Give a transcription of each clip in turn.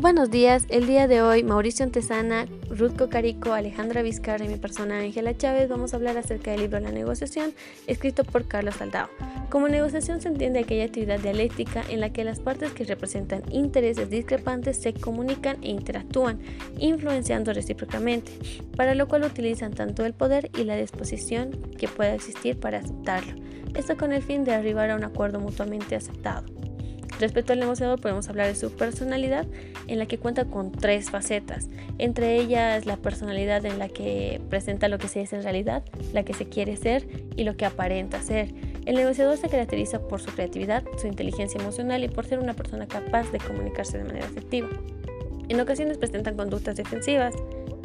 Buenos días, el día de hoy Mauricio Antesana, Ruth Cocarico, Alejandra Vizcarra y mi persona Ángela Chávez vamos a hablar acerca del libro La negociación, escrito por Carlos Saldao. Como negociación se entiende aquella actividad dialéctica en la que las partes que representan intereses discrepantes se comunican e interactúan, influenciando recíprocamente, para lo cual utilizan tanto el poder y la disposición que pueda existir para aceptarlo, esto con el fin de arribar a un acuerdo mutuamente aceptado. Respecto al negociador podemos hablar de su personalidad en la que cuenta con tres facetas, entre ellas la personalidad en la que presenta lo que se es en realidad, la que se quiere ser y lo que aparenta ser. El negociador se caracteriza por su creatividad, su inteligencia emocional y por ser una persona capaz de comunicarse de manera efectiva. En ocasiones presentan conductas defensivas,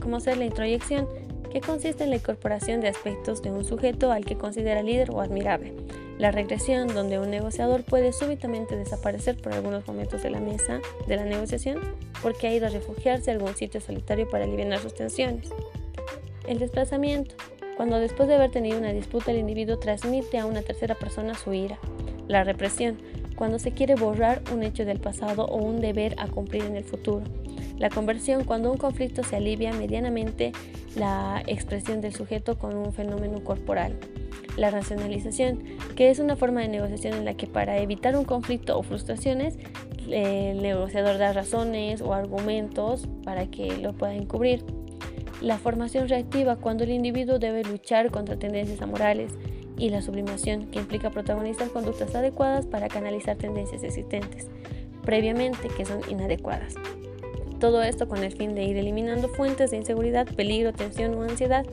como ser la introyección, que consiste en la incorporación de aspectos de un sujeto al que considera líder o admirable la regresión, donde un negociador puede súbitamente desaparecer por algunos momentos de la mesa de la negociación porque ha ido a refugiarse a algún sitio solitario para aliviar sus tensiones. El desplazamiento, cuando después de haber tenido una disputa el individuo transmite a una tercera persona su ira. La represión, cuando se quiere borrar un hecho del pasado o un deber a cumplir en el futuro. La conversión, cuando un conflicto se alivia medianamente la expresión del sujeto con un fenómeno corporal la racionalización, que es una forma de negociación en la que para evitar un conflicto o frustraciones, el negociador da razones o argumentos para que lo pueda encubrir. La formación reactiva, cuando el individuo debe luchar contra tendencias amorales. Y la sublimación, que implica protagonizar conductas adecuadas para canalizar tendencias existentes previamente que son inadecuadas. Todo esto con el fin de ir eliminando fuentes de inseguridad, peligro, tensión o ansiedad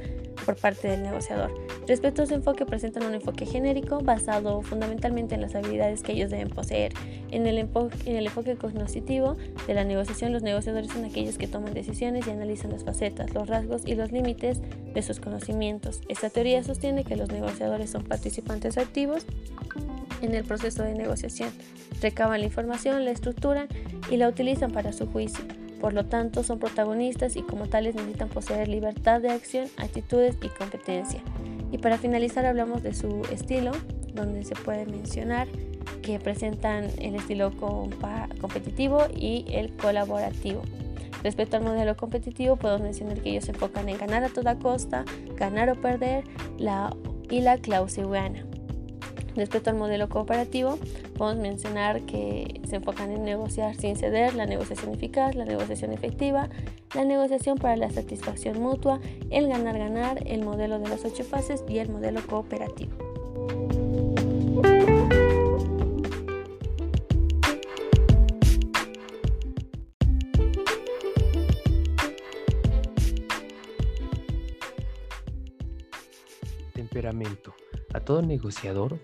por parte del negociador. Respecto a su enfoque, presentan un enfoque genérico basado fundamentalmente en las habilidades que ellos deben poseer. En el, en enfoque cognitivo de la negociación, los negociadores son aquellos que toman decisiones y analizan las facetas, los rasgos y los límites de sus conocimientos. Esta teoría sostiene que los negociadores son participantes activos en el proceso de negociación. Recaban la información, la estructuran y la utilizan para su juicio. Por lo tanto, son protagonistas y como tales necesitan poseer libertad de acción, actitudes y competencia. Y para finalizar hablamos de su estilo, donde se puede mencionar que presentan el estilo competitivo y el colaborativo. Respecto al modelo competitivo, podemos mencionar que ellos se enfocan en ganar a toda costa, ganar o perder la, y la clausiana. Respecto al modelo cooperativo, podemos mencionar que se enfocan en negociar sin ceder, la negociación eficaz, la negociación efectiva, la negociación para la satisfacción mutua, el ganar-ganar, el modelo de las ocho fases y el modelo cooperativo. Temperamento. A todo negociador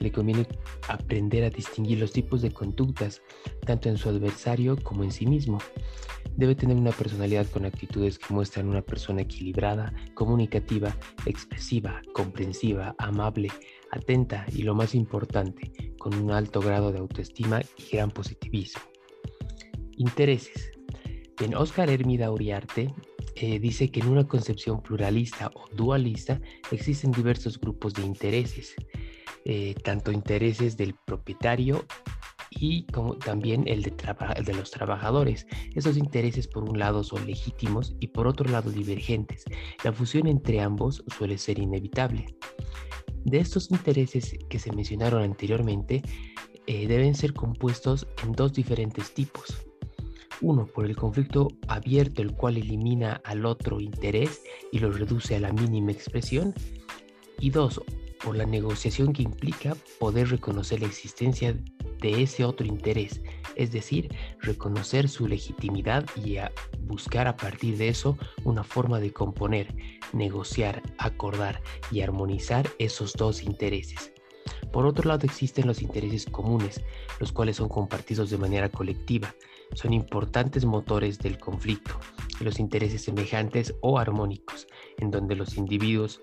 le conviene aprender a distinguir los tipos de conductas, tanto en su adversario como en sí mismo. Debe tener una personalidad con actitudes que muestran una persona equilibrada, comunicativa, expresiva, comprensiva, amable, atenta y lo más importante, con un alto grado de autoestima y gran positivismo. Intereses. En Oscar Hermida Uriarte eh, dice que en una concepción pluralista o dualista existen diversos grupos de intereses. Eh, tanto intereses del propietario y como también el de, los trabajadores. Esos intereses por un lado son legítimos y por otro lado divergentes. La fusión entre ambos suele ser inevitable. De estos intereses que se mencionaron anteriormente, eh, deben ser compuestos en dos diferentes tipos. Uno, por el conflicto abierto, el cual elimina al otro interés y lo reduce a la mínima expresión. Y dos, por la negociación que implica poder reconocer la existencia de ese otro interés, es decir, reconocer su legitimidad y buscar a partir de eso una forma de componer, negociar, acordar y armonizar esos dos intereses. Por otro lado existen los intereses comunes, los cuales son compartidos de manera colectiva, son importantes motores del conflicto, los intereses semejantes o armónicos, en donde los individuos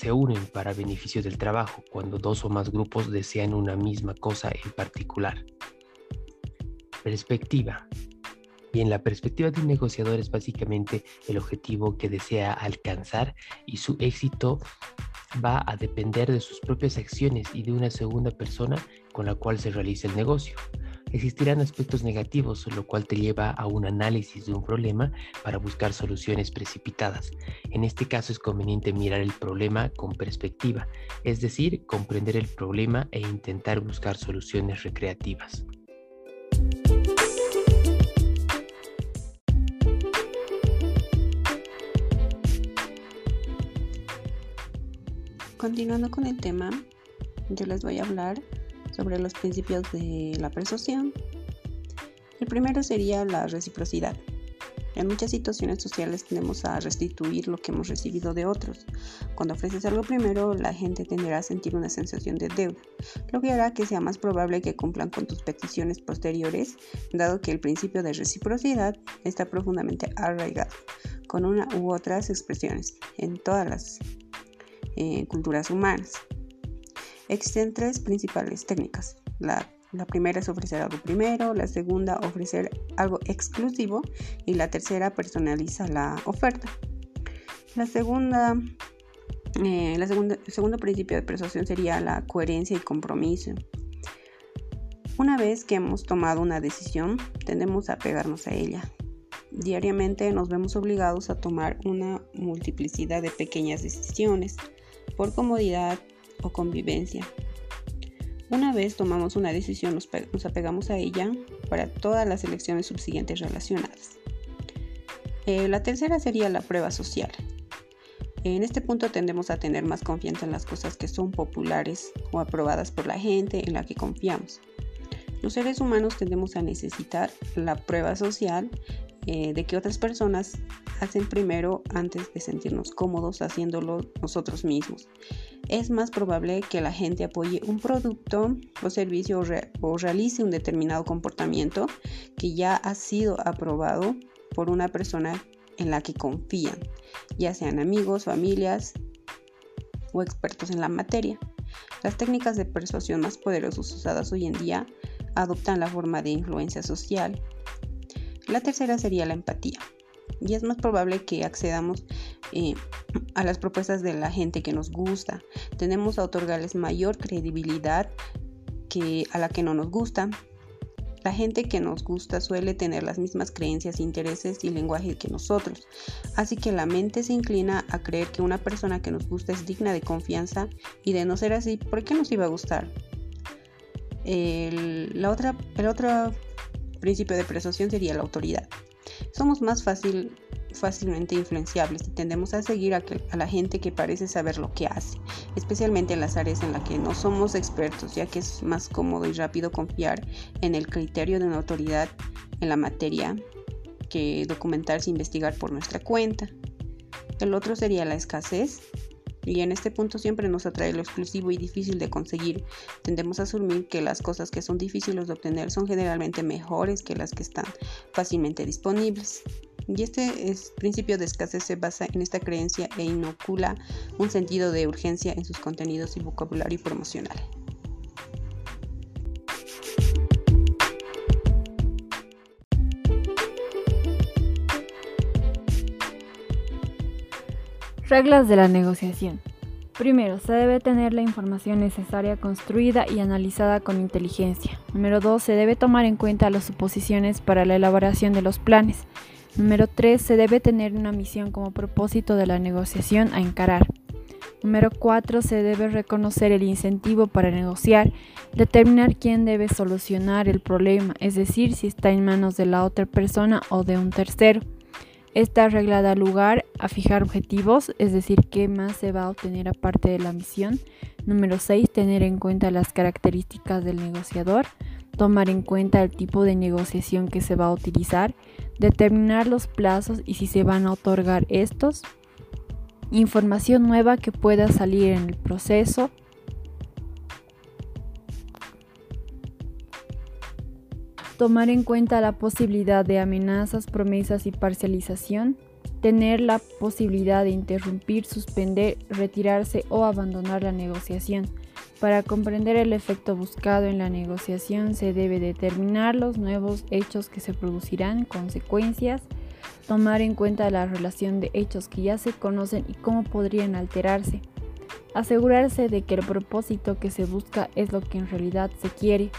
se unen para beneficio del trabajo cuando dos o más grupos desean una misma cosa en particular. Perspectiva. Bien, la perspectiva de un negociador es básicamente el objetivo que desea alcanzar y su éxito va a depender de sus propias acciones y de una segunda persona con la cual se realiza el negocio. Existirán aspectos negativos, lo cual te lleva a un análisis de un problema para buscar soluciones precipitadas. En este caso es conveniente mirar el problema con perspectiva, es decir, comprender el problema e intentar buscar soluciones recreativas. Continuando con el tema, yo les voy a hablar sobre los principios de la persuasión. El primero sería la reciprocidad. En muchas situaciones sociales tendemos a restituir lo que hemos recibido de otros. Cuando ofreces algo primero, la gente tenderá a sentir una sensación de deuda, lo que hará que sea más probable que cumplan con tus peticiones posteriores, dado que el principio de reciprocidad está profundamente arraigado, con una u otras expresiones en todas las eh, culturas humanas. Existen tres principales técnicas. La, primera es ofrecer algo primero, la segunda ofrecer algo exclusivo y la tercera personaliza la oferta. La segunda, eh, la segunda, el segundo principio de persuasión sería la coherencia y compromiso. Una vez que hemos tomado una decisión, tendemos a pegarnos a ella. Diariamente nos vemos obligados a tomar una multiplicidad de pequeñas decisiones por comodidad, o convivencia. Una vez tomamos una decisión, nos, apegamos a ella para todas las elecciones subsiguientes relacionadas. Eh, la tercera sería la prueba social. En este punto tendemos a tener más confianza en las cosas que son populares o aprobadas por la gente en la que confiamos. Los seres humanos tendemos a necesitar la prueba social eh, de que otras personas hacen primero antes de sentirnos cómodos haciéndolo nosotros mismos es más probable que la gente apoye un producto o servicio o, realice un determinado comportamiento que ya ha sido aprobado por una persona en la que confían, ya sean amigos, familias o expertos en la materia. Las técnicas de persuasión más poderosas usadas hoy en día adoptan la forma de influencia social. La tercera sería la empatía y es más probable que accedamos eh, a las propuestas de la gente que nos gusta. Tenemos a otorgarles mayor credibilidad que a la que no nos gusta. La gente que nos gusta suele tener las mismas creencias, intereses y lenguaje que nosotros, así que la mente se inclina a creer que una persona que nos gusta es digna de confianza y de no ser así, ¿por qué nos iba a gustar? El, el otro principio de persuasión sería la autoridad. Somos más fácil, fácilmente influenciables y tendemos a seguir a, la gente que parece saber lo que hace, especialmente en las áreas en las que no somos expertos, ya que es más cómodo y rápido confiar en el criterio de una autoridad en la materia que documentarse e investigar por nuestra cuenta. El otro sería la escasez. Y en este punto siempre nos atrae lo exclusivo y difícil de conseguir. Tendemos a asumir que las cosas que son difíciles de obtener son generalmente mejores que las que están fácilmente disponibles. Y este principio de escasez se basa en esta creencia e inocula un sentido de urgencia en sus contenidos y vocabulario promocional. Reglas de la negociación. Primero, se debe tener la información necesaria construida y analizada con inteligencia. Número 2, se debe tomar en cuenta las suposiciones para la elaboración de los planes. Número 3. Se debe tener una misión como propósito de la negociación a encarar. Número 4. Se debe reconocer el incentivo para negociar, determinar quién debe solucionar el problema, es decir, si está en manos de la otra persona o de un tercero. Esta regla da lugar a fijar objetivos, es decir, qué más se va a obtener aparte de la misión. Número 6. Tener en cuenta las características del negociador tomar en cuenta el tipo de negociación que se va a utilizar, determinar los plazos y si se van a otorgar estos, información nueva que pueda salir en el proceso, tomar en cuenta la posibilidad de amenazas, promesas y parcialización, tener la posibilidad de interrumpir, suspender, retirarse o abandonar la negociación. Para comprender el efecto buscado en la negociación se debe determinar los nuevos hechos que se producirán, consecuencias, tomar en cuenta la relación de hechos que ya se conocen y cómo podrían alterarse, asegurarse de que el propósito que se busca es lo que en realidad se quiere,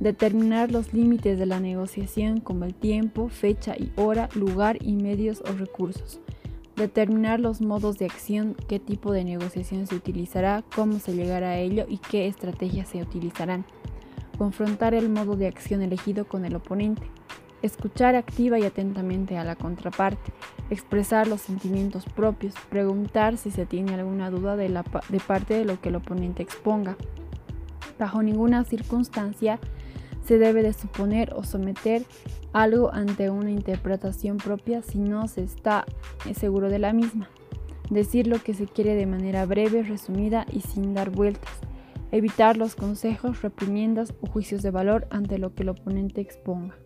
Determinar los límites de la negociación como el tiempo, fecha y hora, lugar y medios o recursos. Determinar los modos de acción, qué tipo de negociación se utilizará, cómo se llegará a ello y qué estrategias se utilizarán. Confrontar el modo de acción elegido con el oponente. Escuchar activa y atentamente a la contraparte. Expresar los sentimientos propios. Preguntar si se tiene alguna duda de, parte de lo que el oponente exponga. Bajo ninguna circunstancia se debe de suponer o someter algo ante una interpretación propia si no se está seguro de la misma. Decir lo que se quiere de manera breve, resumida y sin dar vueltas. Evitar los consejos, reprimiendas o juicios de valor ante lo que el oponente exponga.